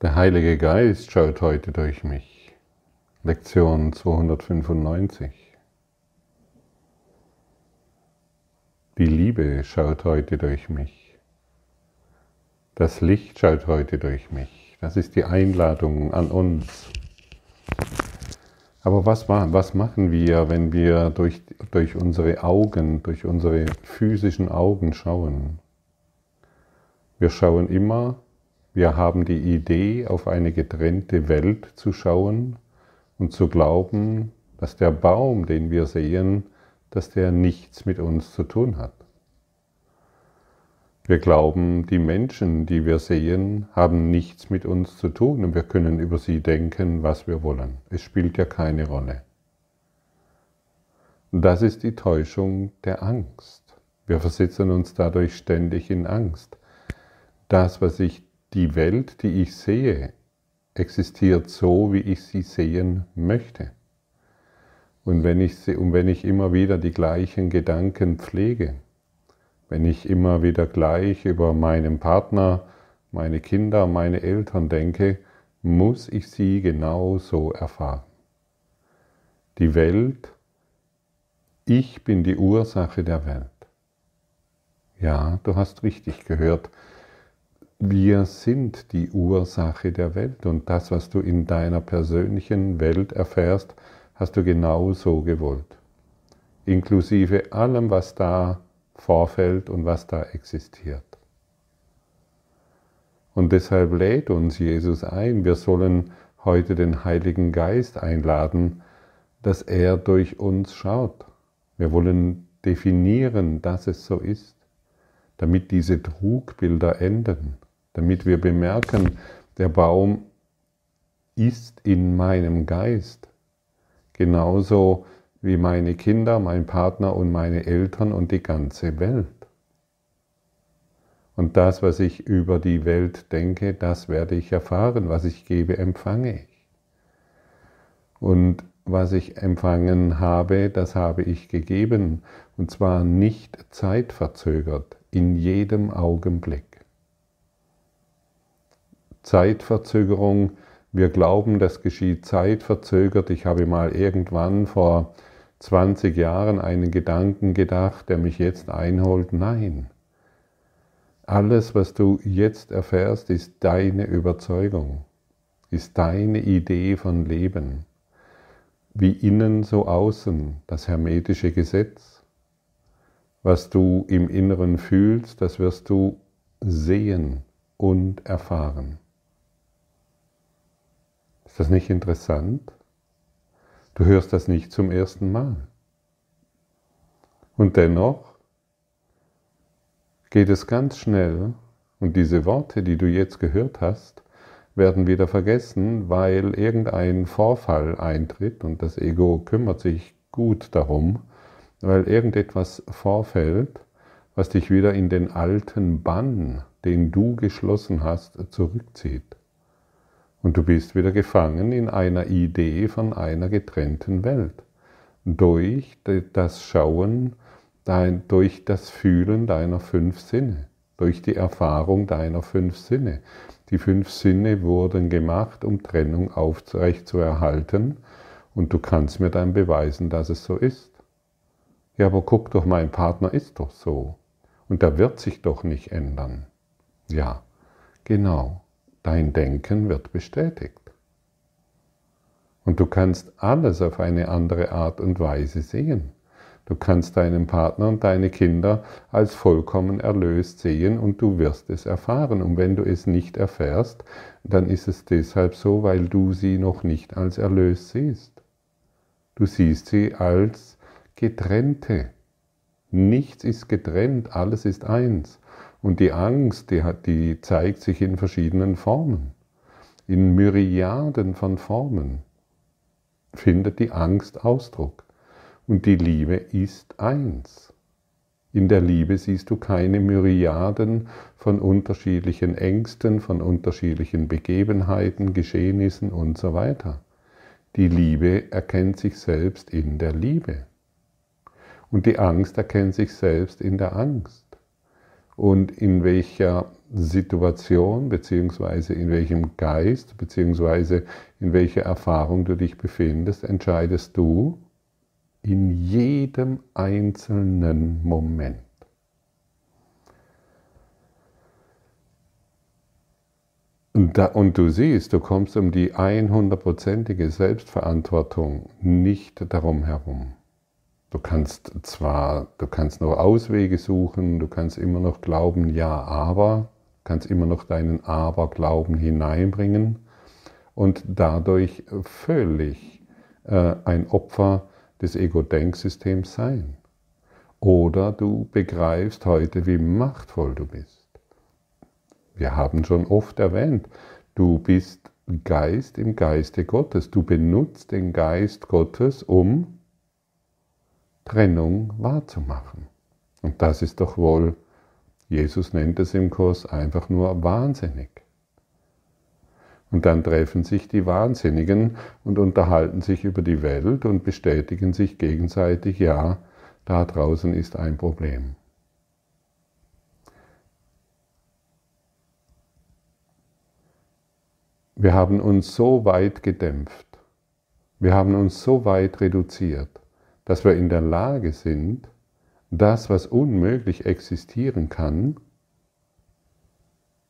Der Heilige Geist schaut heute durch mich. Lektion 295. Die Liebe schaut heute durch mich. Das Licht schaut heute durch mich. Das ist die Einladung an uns. Aber was, was machen wir, wenn wir durch, durch unsere Augen, durch unsere physischen Augen schauen? Wir schauen immer wir haben die Idee, auf eine getrennte Welt zu schauen und zu glauben, dass der Baum, den wir sehen, dass der nichts mit uns zu tun hat. Wir glauben, die Menschen, die wir sehen, haben nichts mit uns zu tun und wir können über sie denken, was wir wollen. Es spielt ja keine Rolle. Das ist die Täuschung der Angst. Wir versetzen uns dadurch ständig in Angst. Das, was ich die Welt, die ich sehe, existiert so, wie ich sie sehen möchte. Und wenn ich, und wenn ich immer wieder die gleichen Gedanken pflege, wenn ich immer wieder gleich über meinen Partner, meine Kinder, meine Eltern denke, muss ich sie genau so erfahren. Die Welt, ich bin die Ursache der Welt. Ja, du hast richtig gehört, wir sind die Ursache der Welt und das, was du in deiner persönlichen Welt erfährst, hast du genau so gewollt. Inklusive allem, was da vorfällt und was da existiert. Und deshalb lädt uns Jesus ein, wir sollen heute den Heiligen Geist einladen, dass er durch uns schaut. Wir wollen definieren, dass es so ist, damit diese Trugbilder enden damit wir bemerken, der Baum ist in meinem Geist, genauso wie meine Kinder, mein Partner und meine Eltern und die ganze Welt. Und das, was ich über die Welt denke, das werde ich erfahren. Was ich gebe, empfange ich. Und was ich empfangen habe, das habe ich gegeben. Und zwar nicht zeitverzögert, in jedem Augenblick. Zeitverzögerung. Wir glauben, das geschieht zeitverzögert. Ich habe mal irgendwann vor 20 Jahren einen Gedanken gedacht, der mich jetzt einholt. Nein. Alles, was du jetzt erfährst, ist deine Überzeugung, ist deine Idee von Leben. Wie innen, so außen, das hermetische Gesetz. Was du im Inneren fühlst, das wirst du sehen und erfahren. Ist das nicht interessant? Du hörst das nicht zum ersten Mal. Und dennoch geht es ganz schnell und diese Worte, die du jetzt gehört hast, werden wieder vergessen, weil irgendein Vorfall eintritt und das Ego kümmert sich gut darum, weil irgendetwas vorfällt, was dich wieder in den alten Bann, den du geschlossen hast, zurückzieht. Und du bist wieder gefangen in einer Idee von einer getrennten Welt. Durch das Schauen, durch das Fühlen deiner fünf Sinne, durch die Erfahrung deiner fünf Sinne. Die fünf Sinne wurden gemacht, um Trennung aufrecht zu erhalten. Und du kannst mir dann beweisen, dass es so ist. Ja, aber guck doch, mein Partner ist doch so. Und der wird sich doch nicht ändern. Ja, genau. Dein Denken wird bestätigt. Und du kannst alles auf eine andere Art und Weise sehen. Du kannst deinen Partner und deine Kinder als vollkommen erlöst sehen und du wirst es erfahren. Und wenn du es nicht erfährst, dann ist es deshalb so, weil du sie noch nicht als erlöst siehst. Du siehst sie als getrennte. Nichts ist getrennt, alles ist eins. Und die Angst, die, hat, die zeigt sich in verschiedenen Formen. In Myriaden von Formen findet die Angst Ausdruck. Und die Liebe ist eins. In der Liebe siehst du keine Myriaden von unterschiedlichen Ängsten, von unterschiedlichen Begebenheiten, Geschehnissen und so weiter. Die Liebe erkennt sich selbst in der Liebe. Und die Angst erkennt sich selbst in der Angst und in welcher Situation beziehungsweise in welchem Geist beziehungsweise in welcher Erfahrung du dich befindest, entscheidest du in jedem einzelnen Moment. Und, da, und, du siehst, du kommst um die 100%ige Selbstverantwortung nicht darum herum. Du kannst zwar, du kannst noch Auswege suchen, du kannst immer noch glauben, ja, aber, kannst immer noch deinen Aberglauben hineinbringen und dadurch völlig äh, ein Opfer des Ego-Denksystems sein. Oder du begreifst heute, wie machtvoll du bist. Wir haben schon oft erwähnt, du bist Geist im Geiste Gottes. Du benutzt den Geist Gottes, um Trennung wahrzumachen. Und das ist doch wohl, Jesus nennt es im Kurs einfach nur wahnsinnig. Und dann treffen sich die Wahnsinnigen und unterhalten sich über die Welt und bestätigen sich gegenseitig, ja, da draußen ist ein Problem. Wir haben uns so weit gedämpft, wir haben uns so weit reduziert, dass wir in der Lage sind, das, was unmöglich existieren kann,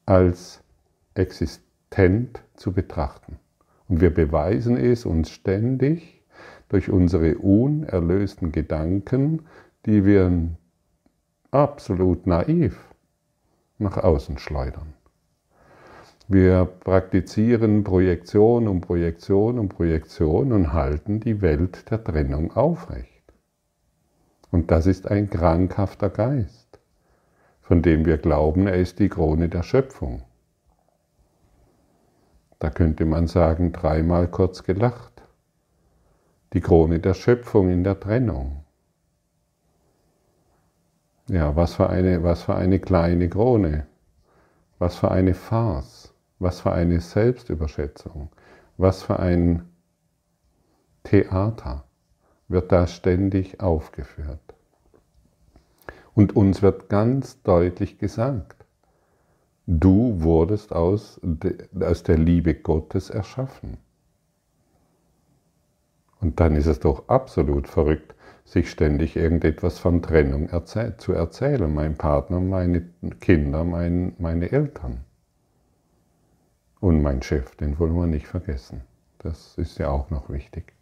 als existent zu betrachten. Und wir beweisen es uns ständig durch unsere unerlösten Gedanken, die wir absolut naiv nach außen schleudern. Wir praktizieren Projektion um Projektion um Projektion und halten die Welt der Trennung aufrecht. Und das ist ein krankhafter Geist, von dem wir glauben, er ist die Krone der Schöpfung. Da könnte man sagen, dreimal kurz gelacht. Die Krone der Schöpfung in der Trennung. Ja, was für eine, was für eine kleine Krone. Was für eine Farce. Was für eine Selbstüberschätzung, was für ein Theater wird da ständig aufgeführt. Und uns wird ganz deutlich gesagt, du wurdest aus, aus der Liebe Gottes erschaffen. Und dann ist es doch absolut verrückt, sich ständig irgendetwas von Trennung zu erzählen. Mein Partner, meine Kinder, mein, meine Eltern. Und mein Chef, den wollen wir nicht vergessen. Das ist ja auch noch wichtig.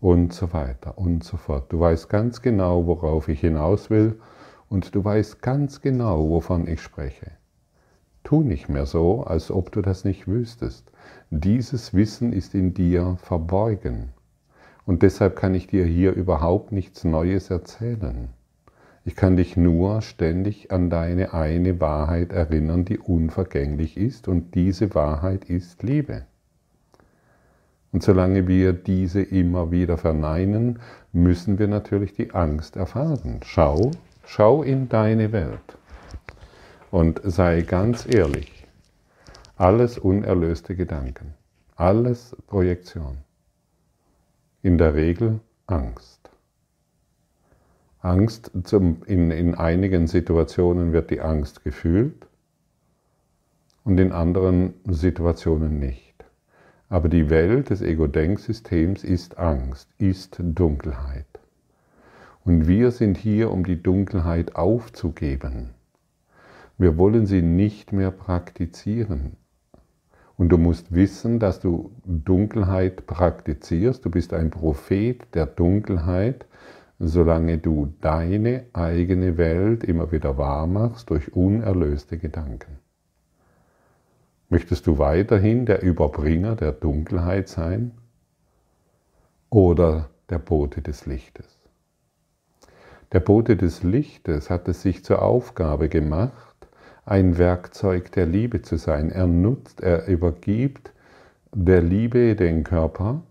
Und so weiter und so fort. Du weißt ganz genau, worauf ich hinaus will und du weißt ganz genau, wovon ich spreche. Tu nicht mehr so, als ob du das nicht wüsstest. Dieses Wissen ist in dir verborgen. Und deshalb kann ich dir hier überhaupt nichts Neues erzählen. Ich kann dich nur ständig an deine eine Wahrheit erinnern, die unvergänglich ist und diese Wahrheit ist Liebe. Und solange wir diese immer wieder verneinen, müssen wir natürlich die Angst erfahren. Schau, schau in deine Welt und sei ganz ehrlich. Alles unerlöste Gedanken, alles Projektion. In der Regel Angst. Angst, zum, in, in einigen Situationen wird die Angst gefühlt und in anderen Situationen nicht. Aber die Welt des Ego-Denksystems ist Angst, ist Dunkelheit. Und wir sind hier, um die Dunkelheit aufzugeben. Wir wollen sie nicht mehr praktizieren. Und du musst wissen, dass du Dunkelheit praktizierst. Du bist ein Prophet der Dunkelheit solange du deine eigene Welt immer wieder wahr machst durch unerlöste Gedanken. Möchtest du weiterhin der Überbringer der Dunkelheit sein oder der Bote des Lichtes? Der Bote des Lichtes hat es sich zur Aufgabe gemacht, ein Werkzeug der Liebe zu sein. Er nutzt, er übergibt der Liebe den Körper.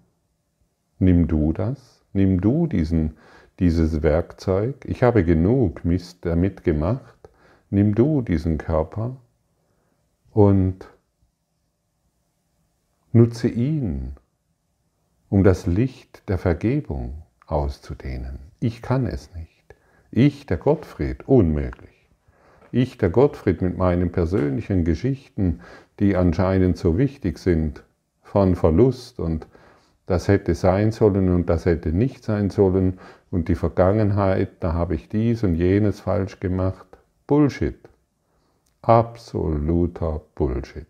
Nimm du das, nimm du diesen dieses Werkzeug, ich habe genug Mist damit gemacht, nimm du diesen Körper und nutze ihn, um das Licht der Vergebung auszudehnen. Ich kann es nicht. Ich, der Gottfried, unmöglich. ich, der Gottfried, mit meinen persönlichen Geschichten, die anscheinend so wichtig sind, von Verlust und das hätte sein sollen und das hätte nicht sein sollen und die Vergangenheit, da habe ich dies und jenes falsch gemacht. Bullshit. Absoluter Bullshit.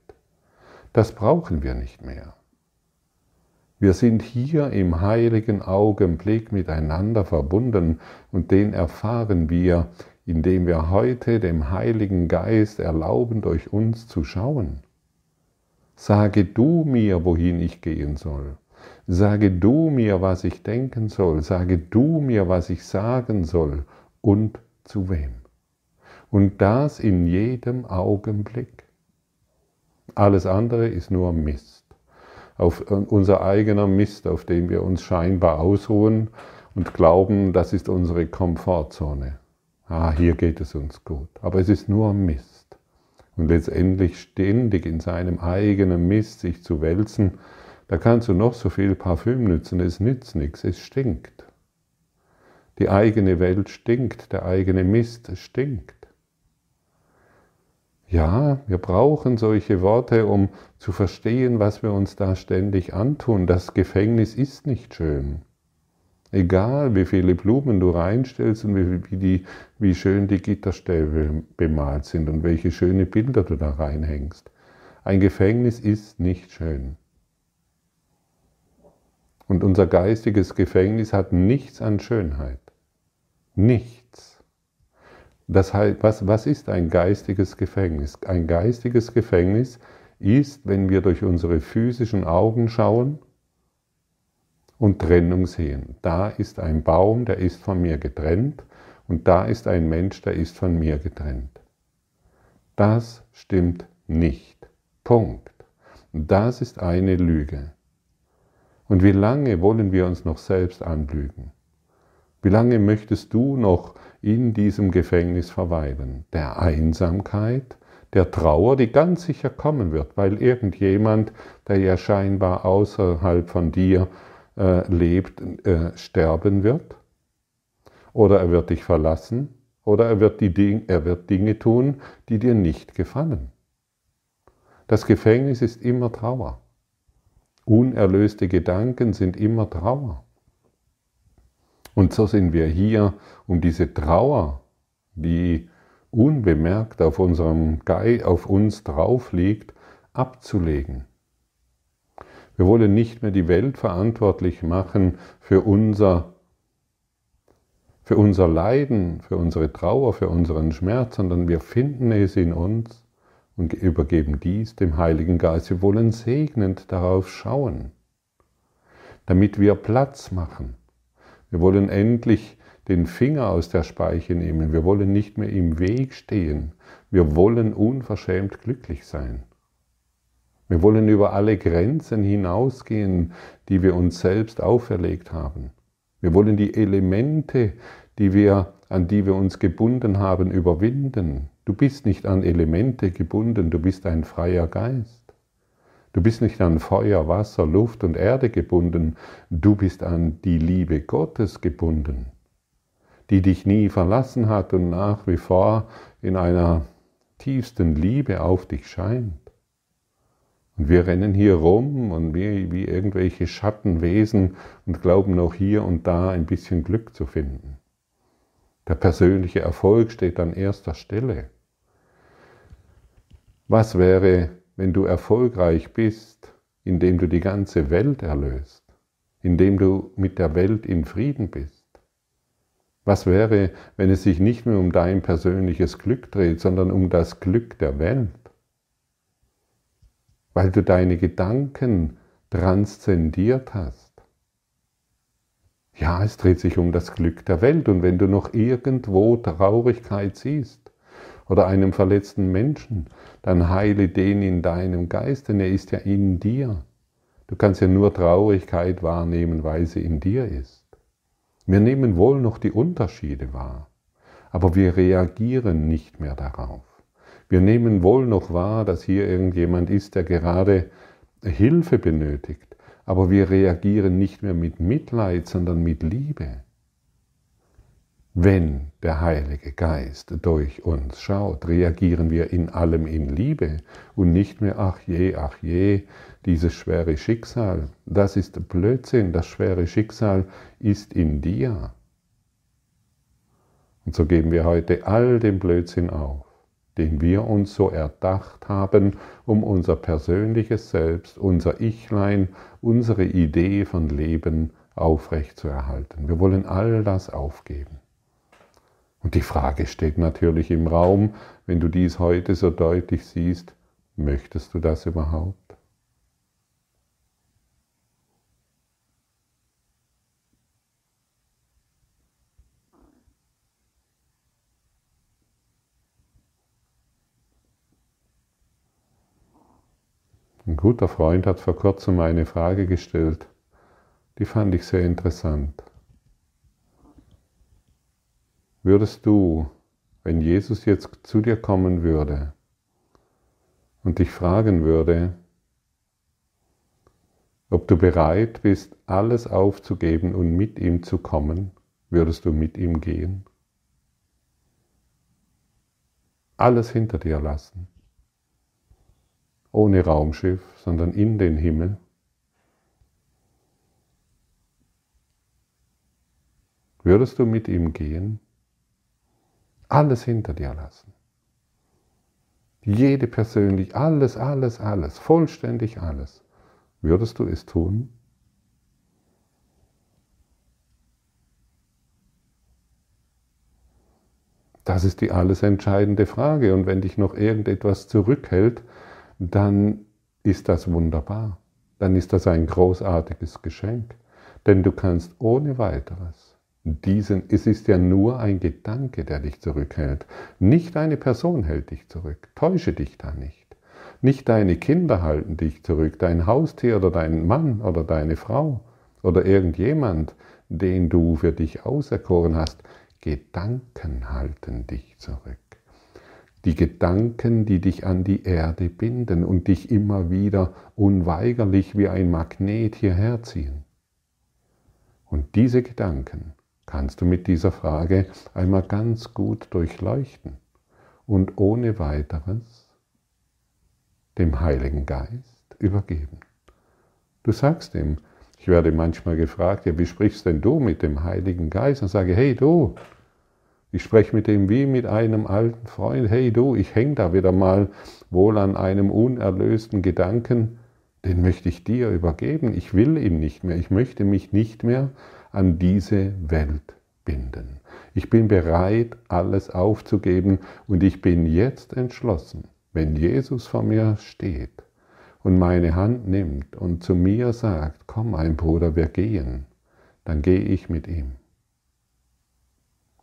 Das brauchen wir nicht mehr. Wir sind hier im heiligen Augenblick miteinander verbunden und den erfahren wir, indem wir heute dem Heiligen Geist erlauben, durch uns zu schauen. Sage du mir, wohin ich gehen soll. Sage du mir, was ich denken soll. Sage du mir, was ich sagen soll und zu wem. Und das in jedem Augenblick. Alles andere ist nur Mist. Auf unser eigener Mist, auf dem wir uns scheinbar ausruhen und glauben, das ist unsere Komfortzone. Ah, hier geht es uns gut. Aber es ist nur Mist. Und letztendlich ständig in seinem eigenen Mist sich zu wälzen, da kannst du noch so viel Parfüm nützen, es nützt nichts, es stinkt. Die eigene Welt stinkt, der eigene Mist stinkt. Ja, wir brauchen solche Worte, um zu verstehen, was wir uns da ständig antun. Das Gefängnis ist nicht schön. Egal, wie viele Blumen du reinstellst und wie, wie, die, wie schön die Gitterstäbe bemalt sind und welche schöne Bilder du da reinhängst. Ein Gefängnis ist nicht schön. Und unser geistiges Gefängnis hat nichts an Schönheit. Nichts. Das heißt, was, was ist ein geistiges Gefängnis? Ein geistiges Gefängnis ist, wenn wir durch unsere physischen Augen schauen und Trennung sehen. Da ist ein Baum, der ist von mir getrennt und da ist ein Mensch, der ist von mir getrennt. Das stimmt nicht. Punkt. Das ist eine Lüge. Und wie lange wollen wir uns noch selbst anlügen? Wie lange möchtest du noch in diesem Gefängnis verweilen? Der Einsamkeit, der Trauer, die ganz sicher kommen wird, weil irgendjemand, der ja scheinbar außerhalb von dir äh, lebt, äh, sterben wird? Oder er wird dich verlassen? Oder er wird, die, er wird Dinge tun, die dir nicht gefallen? Das Gefängnis ist immer Trauer. Unerlöste Gedanken sind immer Trauer. Und so sind wir hier, um diese Trauer, die unbemerkt auf, unserem Geist, auf uns drauf liegt, abzulegen. Wir wollen nicht mehr die Welt verantwortlich machen für unser, für unser Leiden, für unsere Trauer, für unseren Schmerz, sondern wir finden es in uns und übergeben dies dem Heiligen Geist. Wir wollen segnend darauf schauen, damit wir Platz machen. Wir wollen endlich den Finger aus der Speiche nehmen. Wir wollen nicht mehr im Weg stehen. Wir wollen unverschämt glücklich sein. Wir wollen über alle Grenzen hinausgehen, die wir uns selbst auferlegt haben. Wir wollen die Elemente, die wir, an die wir uns gebunden haben, überwinden. Du bist nicht an Elemente gebunden, du bist ein freier Geist. Du bist nicht an Feuer, Wasser, Luft und Erde gebunden, du bist an die Liebe Gottes gebunden, die dich nie verlassen hat und nach wie vor in einer tiefsten Liebe auf dich scheint. Und wir rennen hier rum und wie, wie irgendwelche Schattenwesen und glauben auch hier und da ein bisschen Glück zu finden. Der persönliche Erfolg steht an erster Stelle. Was wäre, wenn du erfolgreich bist, indem du die ganze Welt erlöst, indem du mit der Welt in Frieden bist? Was wäre, wenn es sich nicht mehr um dein persönliches Glück dreht, sondern um das Glück der Welt? Weil du deine Gedanken transzendiert hast. Ja, es dreht sich um das Glück der Welt und wenn du noch irgendwo Traurigkeit siehst, oder einem verletzten Menschen, dann heile den in deinem Geist, denn er ist ja in dir. Du kannst ja nur Traurigkeit wahrnehmen, weil sie in dir ist. Wir nehmen wohl noch die Unterschiede wahr, aber wir reagieren nicht mehr darauf. Wir nehmen wohl noch wahr, dass hier irgendjemand ist, der gerade Hilfe benötigt, aber wir reagieren nicht mehr mit Mitleid, sondern mit Liebe. Wenn der Heilige Geist durch uns schaut, reagieren wir in allem in Liebe und nicht mehr, ach je, ach je, dieses schwere Schicksal. Das ist Blödsinn, das schwere Schicksal ist in dir. Und so geben wir heute all den Blödsinn auf, den wir uns so erdacht haben, um unser persönliches Selbst, unser Ichlein, unsere Idee von Leben aufrechtzuerhalten. Wir wollen all das aufgeben. Und die Frage steht natürlich im Raum, wenn du dies heute so deutlich siehst, möchtest du das überhaupt? Ein guter Freund hat vor kurzem eine Frage gestellt, die fand ich sehr interessant. Würdest du, wenn Jesus jetzt zu dir kommen würde und dich fragen würde, ob du bereit bist, alles aufzugeben und mit ihm zu kommen, würdest du mit ihm gehen? Alles hinter dir lassen ohne Raumschiff, sondern in den Himmel. Würdest du mit ihm gehen? Alles hinter dir lassen. Jede persönlich, alles, alles, alles, vollständig alles. Würdest du es tun? Das ist die alles entscheidende Frage. Und wenn dich noch irgendetwas zurückhält, dann ist das wunderbar. Dann ist das ein großartiges Geschenk. Denn du kannst ohne weiteres diesen, es ist ja nur ein Gedanke, der dich zurückhält. Nicht eine Person hält dich zurück. Täusche dich da nicht. Nicht deine Kinder halten dich zurück, dein Haustier oder dein Mann oder deine Frau oder irgendjemand, den du für dich auserkoren hast. Gedanken halten dich zurück die Gedanken, die dich an die Erde binden und dich immer wieder unweigerlich wie ein Magnet hierher ziehen. Und diese Gedanken kannst du mit dieser Frage einmal ganz gut durchleuchten und ohne weiteres dem Heiligen Geist übergeben. Du sagst ihm, ich werde manchmal gefragt, ja, wie sprichst denn du mit dem Heiligen Geist? Und sage, hey du, ich spreche mit dem wie mit einem alten Freund, hey du, ich hänge da wieder mal wohl an einem unerlösten Gedanken, den möchte ich dir übergeben. Ich will ihn nicht mehr. Ich möchte mich nicht mehr an diese Welt binden. Ich bin bereit, alles aufzugeben und ich bin jetzt entschlossen, wenn Jesus vor mir steht und meine Hand nimmt und zu mir sagt, komm mein Bruder, wir gehen, dann gehe ich mit ihm.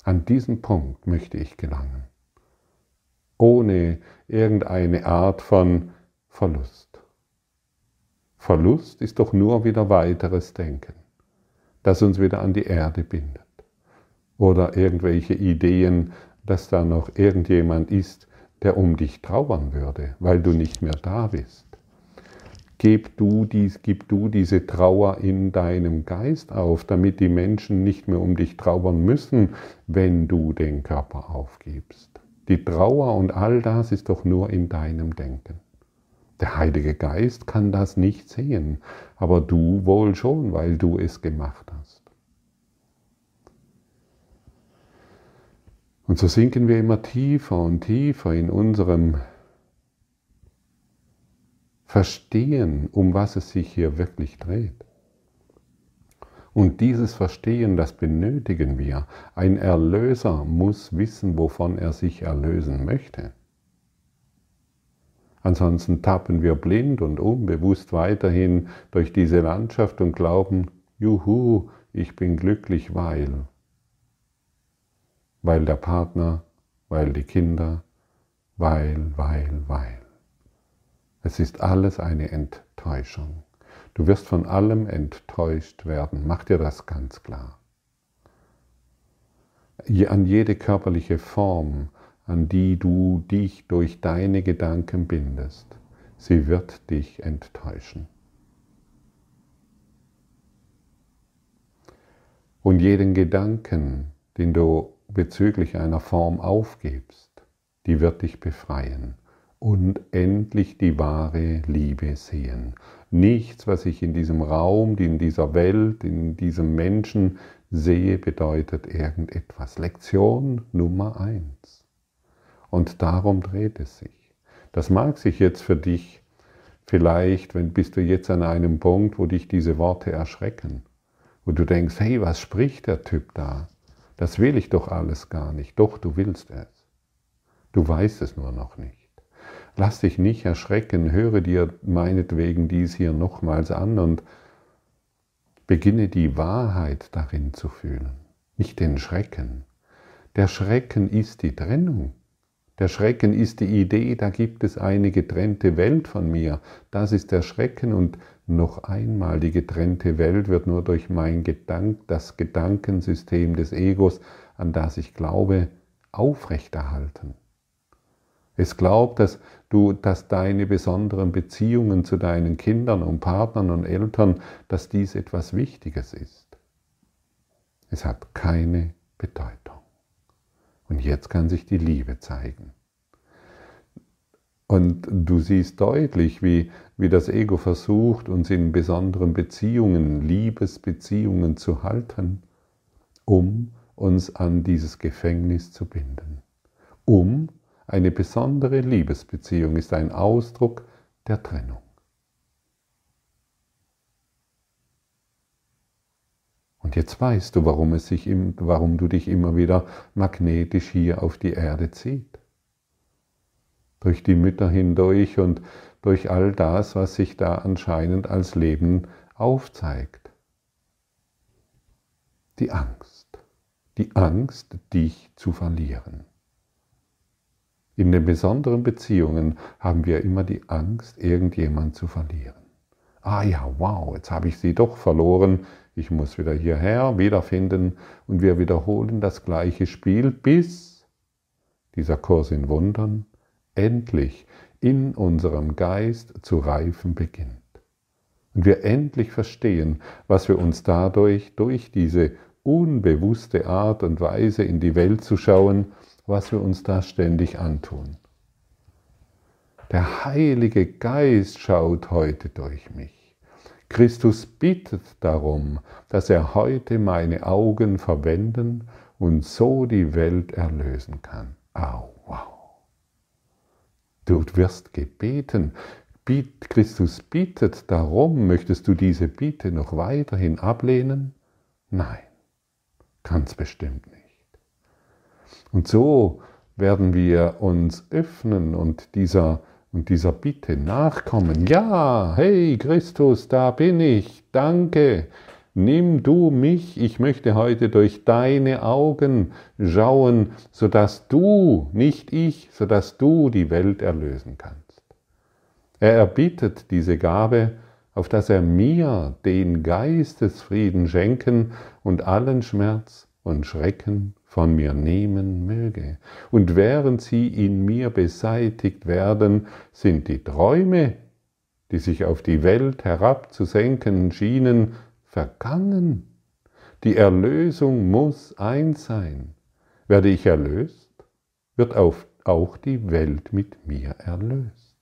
An diesen Punkt möchte ich gelangen, ohne irgendeine Art von Verlust. Verlust ist doch nur wieder weiteres Denken, das uns wieder an die Erde bindet. Oder irgendwelche Ideen, dass da noch irgendjemand ist, der um dich trauern würde, weil du nicht mehr da bist. Gib du, dies, gib du diese Trauer in deinem Geist auf, damit die Menschen nicht mehr um dich trauern müssen, wenn du den Körper aufgibst. Die Trauer und all das ist doch nur in deinem Denken. Der Heilige Geist kann das nicht sehen, aber du wohl schon, weil du es gemacht hast. Und so sinken wir immer tiefer und tiefer in unserem verstehen, um was es sich hier wirklich dreht. Und dieses Verstehen, das benötigen wir. Ein Erlöser muss wissen, wovon er sich erlösen möchte. Ansonsten tappen wir blind und unbewusst weiterhin durch diese Landschaft und glauben, juhu, ich bin glücklich, weil. Weil der Partner, weil die Kinder, weil, weil, weil. Es ist alles eine Enttäuschung. Du wirst von allem enttäuscht werden. Mach dir das ganz klar. An jede körperliche Form, an die du dich durch deine Gedanken bindest, sie wird dich enttäuschen. Und jeden Gedanken, den du bezüglich einer Form aufgibst, die wird dich befreien und endlich die wahre Liebe sehen. Nichts, was ich in diesem Raum, in dieser Welt, in diesem Menschen sehe, bedeutet irgendetwas. Lektion Nummer eins. Und darum dreht es sich. Das mag sich jetzt für dich vielleicht, wenn bist du jetzt an einem Punkt, wo dich diese Worte erschrecken, wo du denkst, hey, was spricht der Typ da? Das will ich doch alles gar nicht. Doch, du willst es. Du weißt es nur noch nicht. Lass dich nicht erschrecken, höre dir meinetwegen dies hier nochmals an und beginne die Wahrheit darin zu fühlen, nicht den Schrecken. Der Schrecken ist die Trennung. Der Schrecken ist die Idee, da gibt es eine getrennte Welt von mir. Das ist der Schrecken und noch einmal, die getrennte Welt wird nur durch mein Gedank, das Gedankensystem des Egos, an das ich glaube, aufrechterhalten. Es glaubt, dass du, dass deine besonderen Beziehungen zu deinen Kindern und Partnern und Eltern, dass dies etwas Wichtiges ist. Es hat keine Bedeutung. Und jetzt kann sich die Liebe zeigen. Und du siehst deutlich, wie, wie das Ego versucht, uns in besonderen Beziehungen, Liebesbeziehungen zu halten, um uns an dieses Gefängnis zu binden. Um eine besondere Liebesbeziehung ist ein Ausdruck der Trennung. Und jetzt weißt du, warum, es sich, warum du dich immer wieder magnetisch hier auf die Erde zieht. Durch die Mütter hindurch und durch all das, was sich da anscheinend als Leben aufzeigt. Die Angst. Die Angst, dich zu verlieren. In den besonderen Beziehungen haben wir immer die Angst, irgendjemand zu verlieren. Ah ja, wow, jetzt habe ich sie doch verloren, ich muss wieder hierher wiederfinden und wir wiederholen das gleiche Spiel, bis dieser Kurs in Wundern endlich in unserem Geist zu reifen beginnt. Und wir endlich verstehen, was wir uns dadurch, durch diese unbewusste Art und Weise in die Welt zu schauen, was wir uns da ständig antun. Der Heilige Geist schaut heute durch mich. Christus bittet darum, dass er heute meine Augen verwenden und so die Welt erlösen kann. Au, wow. Du wirst gebeten. Christus bittet darum. Möchtest du diese Bitte noch weiterhin ablehnen? Nein, ganz bestimmt nicht. Und so werden wir uns öffnen und dieser und dieser Bitte nachkommen. Ja, hey Christus, da bin ich, danke. Nimm du mich, ich möchte heute durch deine Augen schauen, sodass du, nicht ich, sodass du die Welt erlösen kannst. Er erbittet diese Gabe, auf dass er mir den Geistesfrieden schenken und allen Schmerz und Schrecken von mir nehmen möge. Und während sie in mir beseitigt werden, sind die Träume, die sich auf die Welt herabzusenken schienen, vergangen. Die Erlösung muss eins sein. Werde ich erlöst, wird auch die Welt mit mir erlöst.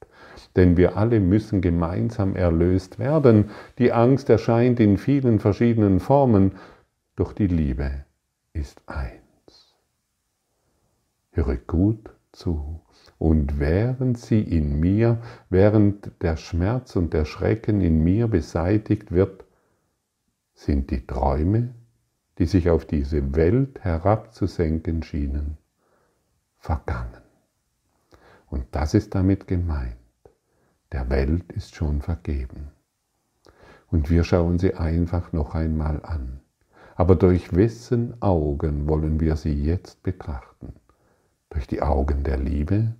Denn wir alle müssen gemeinsam erlöst werden. Die Angst erscheint in vielen verschiedenen Formen, doch die Liebe ist ein höre gut zu. Und während sie in mir, während der Schmerz und der Schrecken in mir beseitigt wird, sind die Träume, die sich auf diese Welt herabzusenken schienen, vergangen. Und das ist damit gemeint. Der Welt ist schon vergeben. Und wir schauen sie einfach noch einmal an. Aber durch wessen Augen wollen wir sie jetzt betrachten? Durch die Augen der Liebe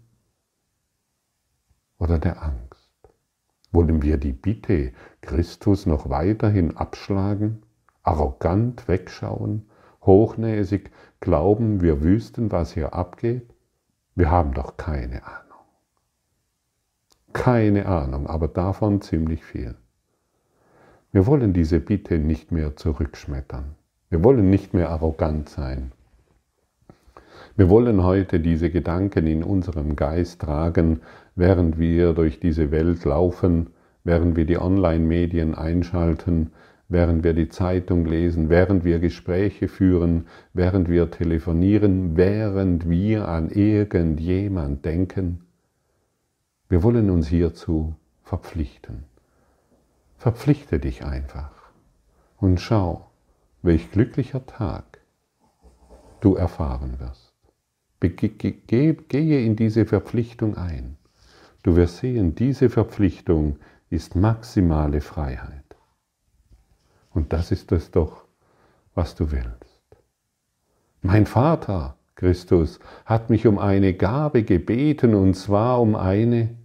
oder der Angst? Wollen wir die Bitte Christus noch weiterhin abschlagen, arrogant wegschauen, hochnäsig glauben, wir wüssten, was hier abgeht? Wir haben doch keine Ahnung. Keine Ahnung, aber davon ziemlich viel. Wir wollen diese Bitte nicht mehr zurückschmettern. Wir wollen nicht mehr arrogant sein. Wir wollen heute diese Gedanken in unserem Geist tragen, während wir durch diese Welt laufen, während wir die Online-Medien einschalten, während wir die Zeitung lesen, während wir Gespräche führen, während wir telefonieren, während wir an irgendjemand denken. Wir wollen uns hierzu verpflichten. Verpflichte dich einfach und schau, welch glücklicher Tag du erfahren wirst. Gehe in diese Verpflichtung ein. Du wirst sehen, diese Verpflichtung ist maximale Freiheit. Und das ist es doch, was du willst. Mein Vater, Christus, hat mich um eine Gabe gebeten, und zwar um eine,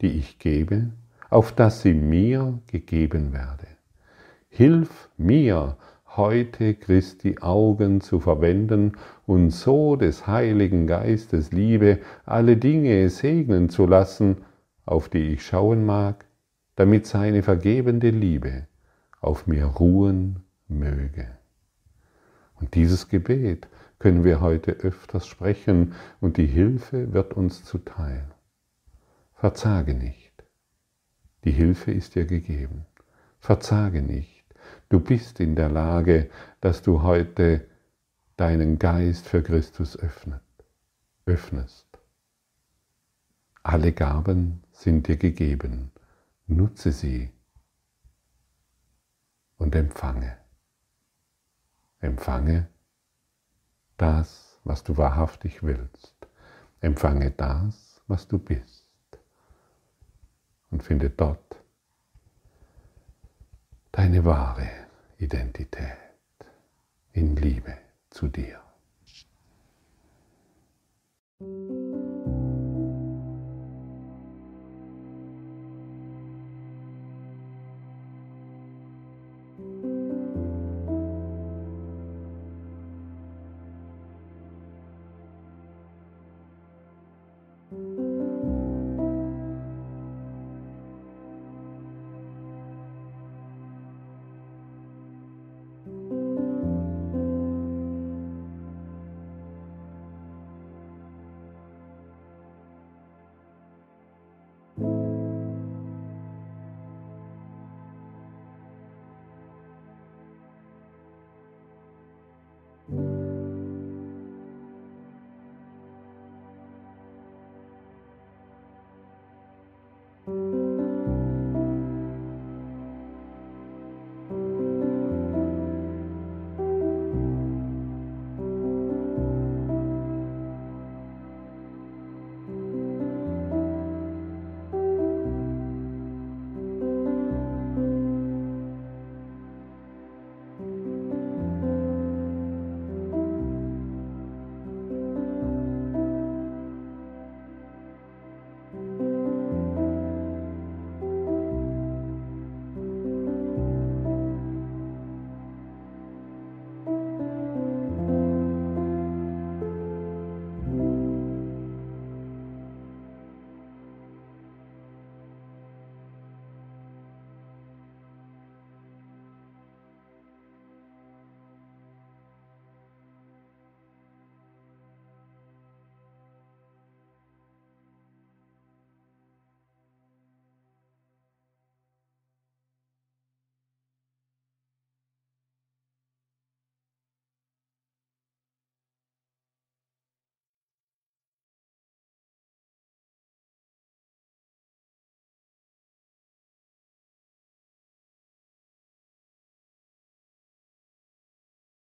die ich gebe, auf dass sie mir gegeben werde. Hilf mir, heute Christi Augen zu verwenden und so des Heiligen Geistes Liebe alle Dinge segnen zu lassen, auf die ich schauen mag, damit seine vergebende Liebe auf mir ruhen möge. Und dieses Gebet können wir heute öfters sprechen und die Hilfe wird uns zuteil. Verzage nicht. Die Hilfe ist dir gegeben. Verzage nicht. Du bist in der Lage, dass du heute deinen Geist für Christus öffnet, öffnest. Alle Gaben sind dir gegeben. Nutze sie und empfange. Empfange das, was du wahrhaftig willst. Empfange das, was du bist. Und finde dort deine wahre Identität in Liebe zu dir.